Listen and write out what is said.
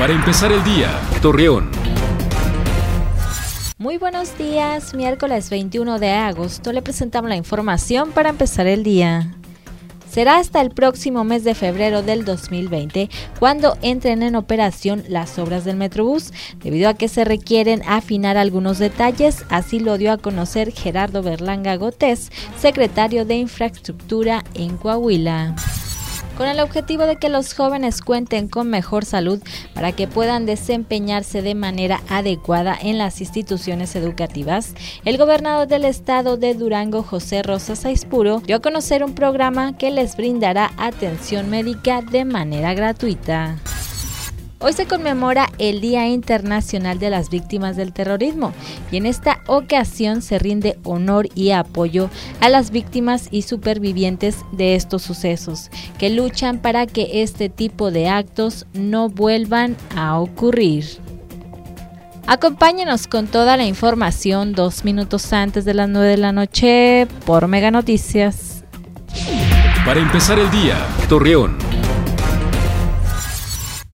Para empezar el día, Torreón. Muy buenos días, miércoles 21 de agosto le presentamos la información para empezar el día. Será hasta el próximo mes de febrero del 2020 cuando entren en operación las obras del Metrobús, debido a que se requieren afinar algunos detalles, así lo dio a conocer Gerardo Berlanga Gotés, secretario de Infraestructura en Coahuila con el objetivo de que los jóvenes cuenten con mejor salud para que puedan desempeñarse de manera adecuada en las instituciones educativas, el gobernador del estado de Durango, José Rosa Saispuro, dio a conocer un programa que les brindará atención médica de manera gratuita. Hoy se conmemora el Día Internacional de las Víctimas del Terrorismo y en esta ocasión se rinde honor y apoyo a las víctimas y supervivientes de estos sucesos que luchan para que este tipo de actos no vuelvan a ocurrir. Acompáñenos con toda la información dos minutos antes de las 9 de la noche por Mega Noticias. Para empezar el día, Torreón.